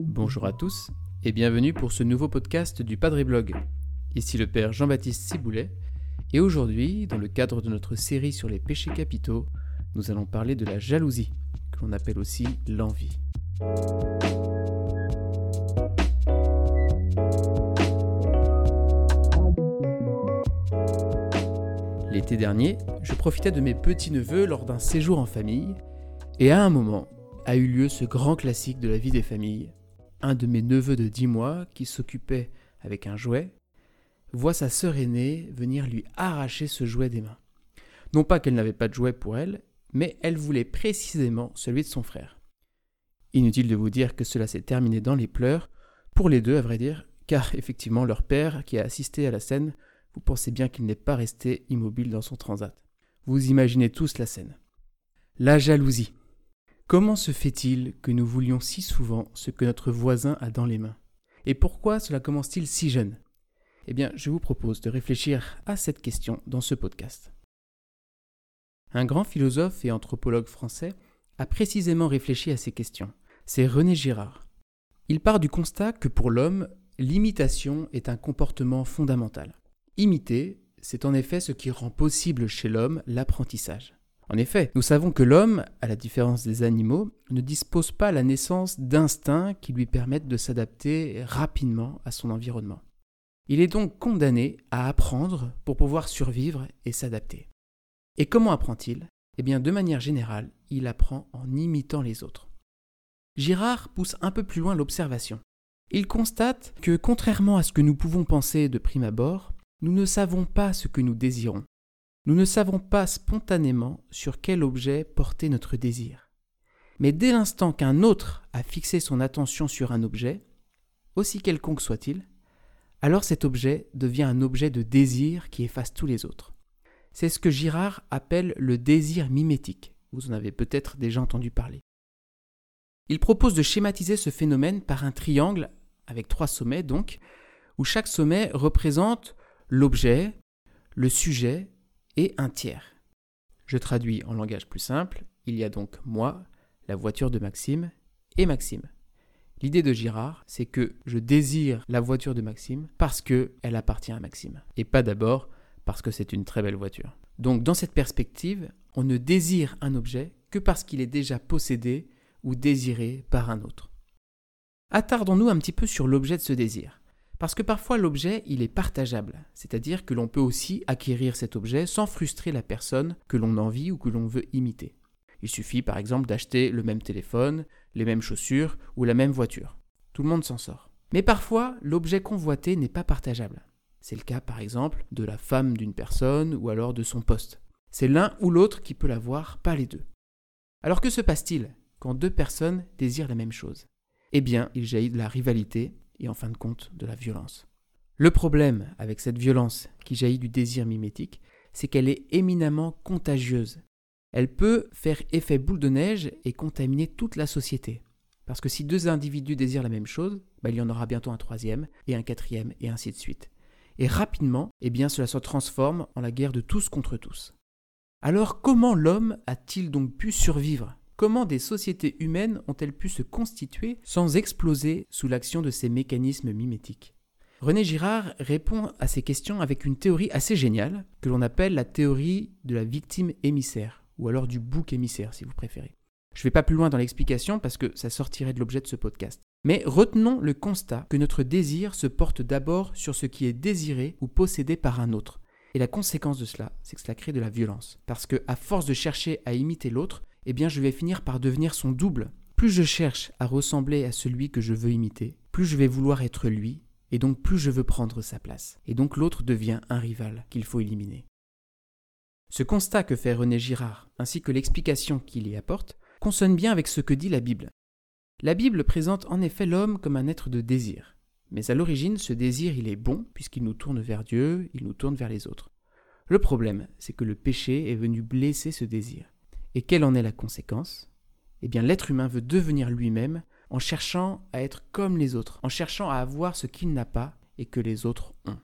Bonjour à tous et bienvenue pour ce nouveau podcast du Padre Blog. Ici le Père Jean-Baptiste Ciboulet et aujourd'hui, dans le cadre de notre série sur les péchés capitaux, nous allons parler de la jalousie, que l'on appelle aussi l'envie. L'été dernier, je profitais de mes petits-neveux lors d'un séjour en famille, et à un moment a eu lieu ce grand classique de la vie des familles. Un de mes neveux de 10 mois, qui s'occupait avec un jouet, voit sa sœur aînée venir lui arracher ce jouet des mains. Non pas qu'elle n'avait pas de jouet pour elle, mais elle voulait précisément celui de son frère. Inutile de vous dire que cela s'est terminé dans les pleurs, pour les deux à vrai dire, car effectivement leur père, qui a assisté à la scène, vous pensez bien qu'il n'est pas resté immobile dans son transat. Vous imaginez tous la scène. La jalousie. Comment se fait-il que nous voulions si souvent ce que notre voisin a dans les mains? Et pourquoi cela commence-t-il si jeune? Eh bien, je vous propose de réfléchir à cette question dans ce podcast. Un grand philosophe et anthropologue français a précisément réfléchi à ces questions. C'est René Girard. Il part du constat que pour l'homme, l'imitation est un comportement fondamental. Imiter, c'est en effet ce qui rend possible chez l'homme l'apprentissage. En effet, nous savons que l'homme, à la différence des animaux, ne dispose pas à la naissance d'instincts qui lui permettent de s'adapter rapidement à son environnement. Il est donc condamné à apprendre pour pouvoir survivre et s'adapter. Et comment apprend-il? Eh bien, de manière générale, il apprend en imitant les autres. Girard pousse un peu plus loin l'observation. Il constate que, contrairement à ce que nous pouvons penser de prime abord, nous ne savons pas ce que nous désirons. Nous ne savons pas spontanément sur quel objet porter notre désir. Mais dès l'instant qu'un autre a fixé son attention sur un objet, aussi quelconque soit-il, alors cet objet devient un objet de désir qui efface tous les autres. C'est ce que Girard appelle le désir mimétique. Vous en avez peut-être déjà entendu parler. Il propose de schématiser ce phénomène par un triangle, avec trois sommets donc, où chaque sommet représente l'objet, le sujet et un tiers. Je traduis en langage plus simple, il y a donc moi, la voiture de Maxime, et Maxime. L'idée de Girard, c'est que je désire la voiture de Maxime parce qu'elle appartient à Maxime, et pas d'abord parce que c'est une très belle voiture. Donc dans cette perspective, on ne désire un objet que parce qu'il est déjà possédé ou désiré par un autre. Attardons-nous un petit peu sur l'objet de ce désir. Parce que parfois l'objet, il est partageable, c'est-à-dire que l'on peut aussi acquérir cet objet sans frustrer la personne que l'on envie ou que l'on veut imiter. Il suffit par exemple d'acheter le même téléphone, les mêmes chaussures ou la même voiture. Tout le monde s'en sort. Mais parfois, l'objet convoité n'est pas partageable. C'est le cas par exemple de la femme d'une personne ou alors de son poste. C'est l'un ou l'autre qui peut l'avoir, pas les deux. Alors que se passe-t-il quand deux personnes désirent la même chose? Eh bien, il jaillit de la rivalité et en fin de compte de la violence. Le problème avec cette violence qui jaillit du désir mimétique, c'est qu'elle est éminemment contagieuse. Elle peut faire effet boule de neige et contaminer toute la société. Parce que si deux individus désirent la même chose, bah, il y en aura bientôt un troisième, et un quatrième, et ainsi de suite. Et rapidement, eh bien, cela se transforme en la guerre de tous contre tous. Alors comment l'homme a-t-il donc pu survivre? Comment des sociétés humaines ont-elles pu se constituer sans exploser sous l'action de ces mécanismes mimétiques? René Girard répond à ces questions avec une théorie assez géniale que l'on appelle la théorie de la victime émissaire, ou alors du bouc émissaire si vous préférez. Je ne vais pas plus loin dans l'explication parce que ça sortirait de l'objet de ce podcast. Mais retenons le constat que notre désir se porte d'abord sur ce qui est désiré ou possédé par un autre. Et la conséquence de cela, c'est que cela crée de la violence. Parce que, à force de chercher à imiter l'autre, eh bien je vais finir par devenir son double. Plus je cherche à ressembler à celui que je veux imiter, plus je vais vouloir être lui, et donc plus je veux prendre sa place. Et donc l'autre devient un rival qu'il faut éliminer. Ce constat que fait René Girard, ainsi que l'explication qu'il y apporte, consonne bien avec ce que dit la Bible. La Bible présente en effet l'homme comme un être de désir. Mais à l'origine, ce désir, il est bon, puisqu'il nous tourne vers Dieu, il nous tourne vers les autres. Le problème, c'est que le péché est venu blesser ce désir. Et quelle en est la conséquence? Eh bien, l'être humain veut devenir lui-même en cherchant à être comme les autres, en cherchant à avoir ce qu'il n'a pas et que les autres ont.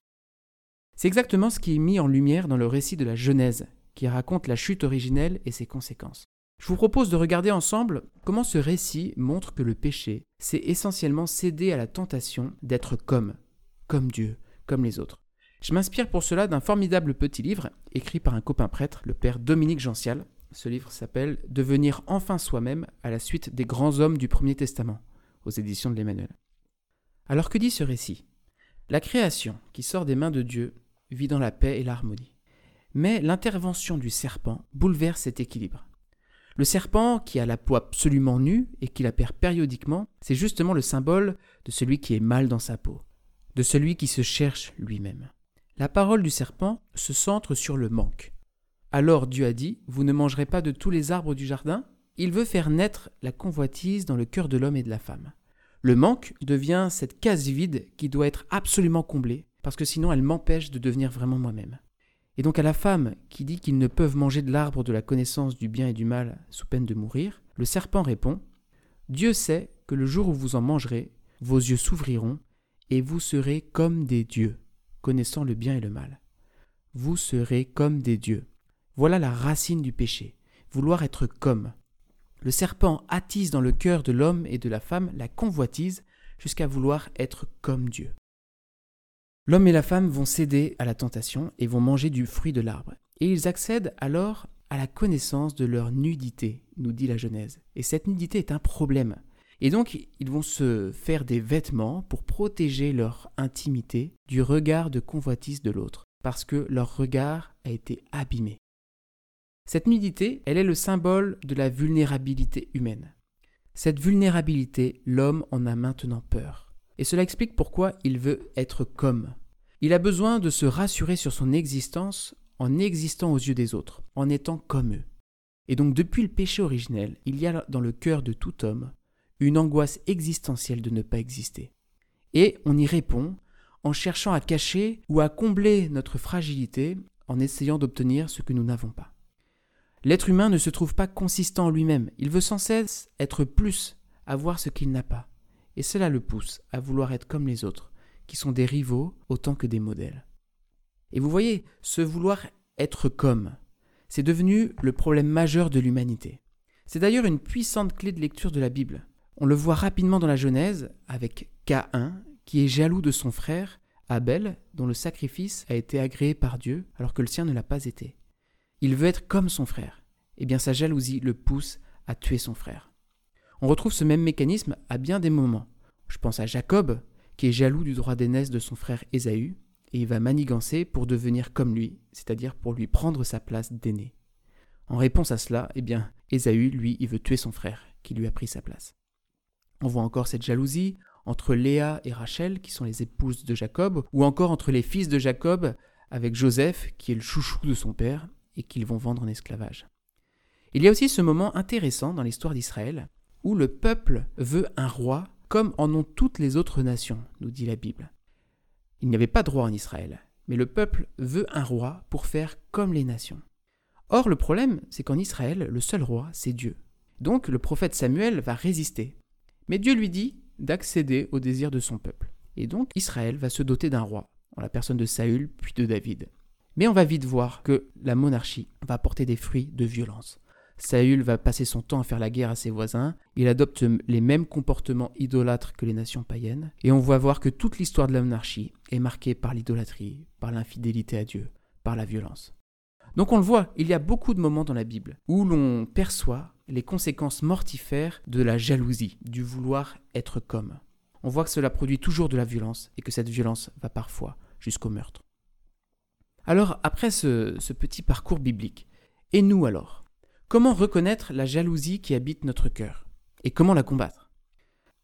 C'est exactement ce qui est mis en lumière dans le récit de la Genèse, qui raconte la chute originelle et ses conséquences. Je vous propose de regarder ensemble comment ce récit montre que le péché, c'est essentiellement céder à la tentation d'être comme, comme Dieu, comme les autres. Je m'inspire pour cela d'un formidable petit livre écrit par un copain prêtre, le père Dominique Gential. Ce livre s'appelle Devenir enfin soi-même à la suite des grands hommes du Premier Testament, aux éditions de l'Emmanuel. Alors que dit ce récit? La création, qui sort des mains de Dieu, vit dans la paix et l'harmonie. Mais l'intervention du serpent bouleverse cet équilibre. Le serpent, qui a la peau absolument nue et qui la perd périodiquement, c'est justement le symbole de celui qui est mal dans sa peau, de celui qui se cherche lui-même. La parole du serpent se centre sur le manque. Alors Dieu a dit, Vous ne mangerez pas de tous les arbres du jardin? Il veut faire naître la convoitise dans le cœur de l'homme et de la femme. Le manque devient cette case vide qui doit être absolument comblée, parce que sinon elle m'empêche de devenir vraiment moi-même. Et donc à la femme qui dit qu'ils ne peuvent manger de l'arbre de la connaissance du bien et du mal sous peine de mourir, le serpent répond Dieu sait que le jour où vous en mangerez, vos yeux s'ouvriront et vous serez comme des dieux, connaissant le bien et le mal. Vous serez comme des dieux. Voilà la racine du péché, vouloir être comme. Le serpent attise dans le cœur de l'homme et de la femme la convoitise jusqu'à vouloir être comme Dieu. L'homme et la femme vont céder à la tentation et vont manger du fruit de l'arbre. Et ils accèdent alors à la connaissance de leur nudité, nous dit la Genèse. Et cette nudité est un problème. Et donc, ils vont se faire des vêtements pour protéger leur intimité du regard de convoitise de l'autre, parce que leur regard a été abîmé. Cette nudité, elle est le symbole de la vulnérabilité humaine. Cette vulnérabilité, l'homme en a maintenant peur. Et cela explique pourquoi il veut être comme. Il a besoin de se rassurer sur son existence en existant aux yeux des autres, en étant comme eux. Et donc depuis le péché originel, il y a dans le cœur de tout homme une angoisse existentielle de ne pas exister. Et on y répond en cherchant à cacher ou à combler notre fragilité en essayant d'obtenir ce que nous n'avons pas. L'être humain ne se trouve pas consistant en lui-même, il veut sans cesse être plus, avoir ce qu'il n'a pas et cela le pousse à vouloir être comme les autres, qui sont des rivaux autant que des modèles. Et vous voyez, ce vouloir être comme, c'est devenu le problème majeur de l'humanité. C'est d'ailleurs une puissante clé de lecture de la Bible. On le voit rapidement dans la Genèse avec Caïn, qui est jaloux de son frère, Abel, dont le sacrifice a été agréé par Dieu alors que le sien ne l'a pas été. Il veut être comme son frère. Eh bien sa jalousie le pousse à tuer son frère. On retrouve ce même mécanisme à bien des moments. Je pense à Jacob, qui est jaloux du droit d'aînesse de son frère Ésaü, et il va manigancer pour devenir comme lui, c'est-à-dire pour lui prendre sa place d'aîné. En réponse à cela, eh bien, Ésaü, lui, il veut tuer son frère, qui lui a pris sa place. On voit encore cette jalousie entre Léa et Rachel, qui sont les épouses de Jacob, ou encore entre les fils de Jacob avec Joseph, qui est le chouchou de son père, et qu'ils vont vendre en esclavage. Il y a aussi ce moment intéressant dans l'histoire d'Israël, où le peuple veut un roi comme en ont toutes les autres nations, nous dit la Bible. Il n'y avait pas de roi en Israël, mais le peuple veut un roi pour faire comme les nations. Or, le problème, c'est qu'en Israël, le seul roi, c'est Dieu. Donc, le prophète Samuel va résister. Mais Dieu lui dit d'accéder au désir de son peuple. Et donc, Israël va se doter d'un roi, en la personne de Saül, puis de David. Mais on va vite voir que la monarchie va porter des fruits de violence. Saül va passer son temps à faire la guerre à ses voisins, il adopte les mêmes comportements idolâtres que les nations païennes, et on voit voir que toute l'histoire de la monarchie est marquée par l'idolâtrie, par l'infidélité à Dieu, par la violence. Donc on le voit, il y a beaucoup de moments dans la Bible où l'on perçoit les conséquences mortifères de la jalousie, du vouloir être comme. On voit que cela produit toujours de la violence et que cette violence va parfois jusqu'au meurtre. Alors, après ce, petit parcours biblique, et nous alors Comment reconnaître la jalousie qui habite notre cœur Et comment la combattre?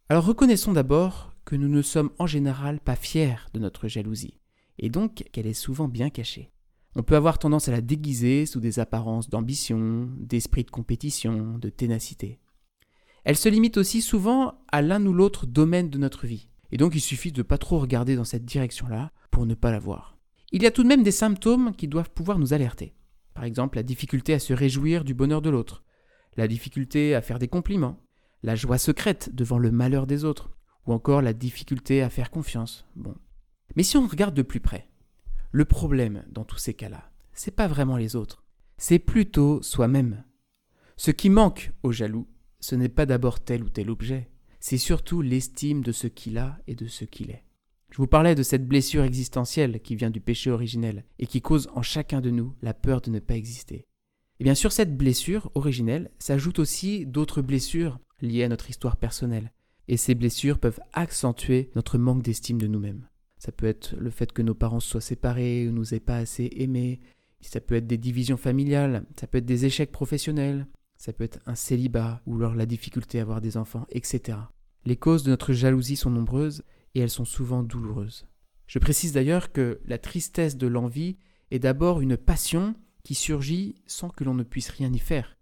Alors reconnaissons d'abord que nous ne sommes en général pas fiers de notre jalousie, et donc qu'elle est souvent bien cachée. On peut avoir tendance à la déguiser sous des apparences d'ambition, d'esprit de compétition, de ténacité. Elle se limite aussi souvent à l'un ou l'autre domaine de notre vie, et donc il suffit de pas trop regarder dans cette direction-là pour ne pas la voir. Il y a tout de même des symptômes qui doivent pouvoir nous alerter. Par exemple, la difficulté à se réjouir du bonheur de l'autre, la difficulté à faire des compliments, la joie secrète devant le malheur des autres, ou encore la difficulté à faire confiance. Bon. Mais si on regarde de plus près, le problème dans tous ces cas-là, c'est pas vraiment les autres, c'est plutôt soi-même. Ce qui manque au jaloux, ce n'est pas d'abord tel ou tel objet, c'est surtout l'estime de ce qu'il a et de ce qu'il est. Je vous parlais de cette blessure existentielle qui vient du péché originel et qui cause en chacun de nous la peur de ne pas exister. Et bien sur cette blessure originelle s'ajoutent aussi d'autres blessures liées à notre histoire personnelle. Et ces blessures peuvent accentuer notre manque d'estime de nous-mêmes. Ça peut être le fait que nos parents soient séparés ou nous aient pas assez aimés. Ça peut être des divisions familiales. Ça peut être des échecs professionnels. Ça peut être un célibat ou alors la difficulté à avoir des enfants, etc. Les causes de notre jalousie sont nombreuses et elles sont souvent douloureuses. Je précise d'ailleurs que la tristesse de l'envie est d'abord une passion qui surgit sans que l'on ne puisse rien y faire.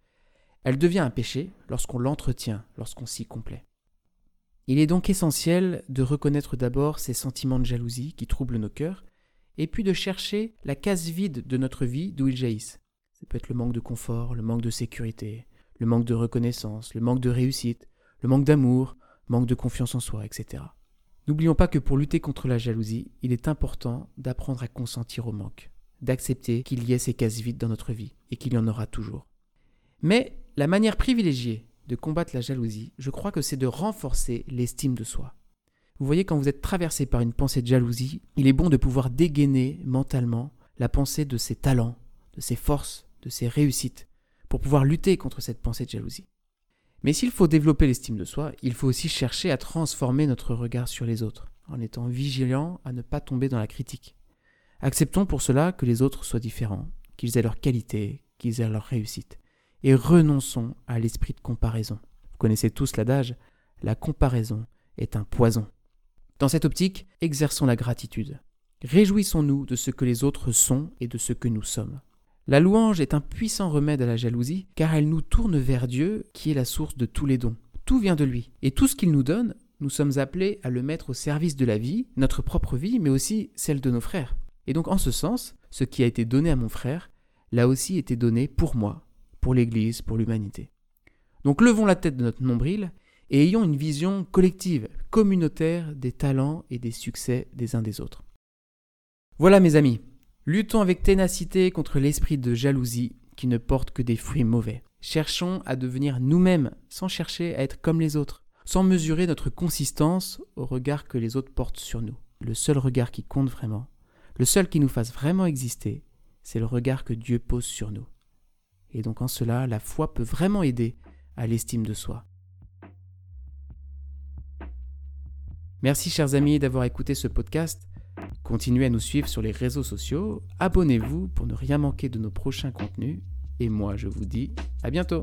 Elle devient un péché lorsqu'on l'entretient, lorsqu'on s'y complaît. Il est donc essentiel de reconnaître d'abord ces sentiments de jalousie qui troublent nos cœurs, et puis de chercher la case vide de notre vie d'où ils jaillissent. Ça peut être le manque de confort, le manque de sécurité, le manque de reconnaissance, le manque de réussite, le manque d'amour, manque de confiance en soi, etc. N'oublions pas que pour lutter contre la jalousie, il est important d'apprendre à consentir au manque, d'accepter qu'il y ait ces cases vides dans notre vie et qu'il y en aura toujours. Mais la manière privilégiée de combattre la jalousie, je crois que c'est de renforcer l'estime de soi. Vous voyez, quand vous êtes traversé par une pensée de jalousie, il est bon de pouvoir dégainer mentalement la pensée de ses talents, de ses forces, de ses réussites, pour pouvoir lutter contre cette pensée de jalousie. Mais s'il faut développer l'estime de soi, il faut aussi chercher à transformer notre regard sur les autres, en étant vigilant à ne pas tomber dans la critique. Acceptons pour cela que les autres soient différents, qu'ils aient leurs qualités, qu'ils aient leurs réussites et renonçons à l'esprit de comparaison. Vous connaissez tous l'adage, la comparaison est un poison. Dans cette optique, exerçons la gratitude. Réjouissons-nous de ce que les autres sont et de ce que nous sommes. La louange est un puissant remède à la jalousie, car elle nous tourne vers Dieu, qui est la source de tous les dons. Tout vient de lui, et tout ce qu'il nous donne, nous sommes appelés à le mettre au service de la vie, notre propre vie, mais aussi celle de nos frères. Et donc en ce sens, ce qui a été donné à mon frère, l'a aussi été donné pour moi, pour l'Église, pour l'humanité. Donc levons la tête de notre nombril et ayons une vision collective, communautaire des talents et des succès des uns des autres. Voilà mes amis, luttons avec ténacité contre l'esprit de jalousie qui ne porte que des fruits mauvais. Cherchons à devenir nous-mêmes sans chercher à être comme les autres, sans mesurer notre consistance au regard que les autres portent sur nous. Le seul regard qui compte vraiment, le seul qui nous fasse vraiment exister, c'est le regard que Dieu pose sur nous. Et donc en cela, la foi peut vraiment aider à l'estime de soi. Merci chers amis d'avoir écouté ce podcast. Continuez à nous suivre sur les réseaux sociaux, abonnez-vous pour ne rien manquer de nos prochains contenus, et moi je vous dis à bientôt.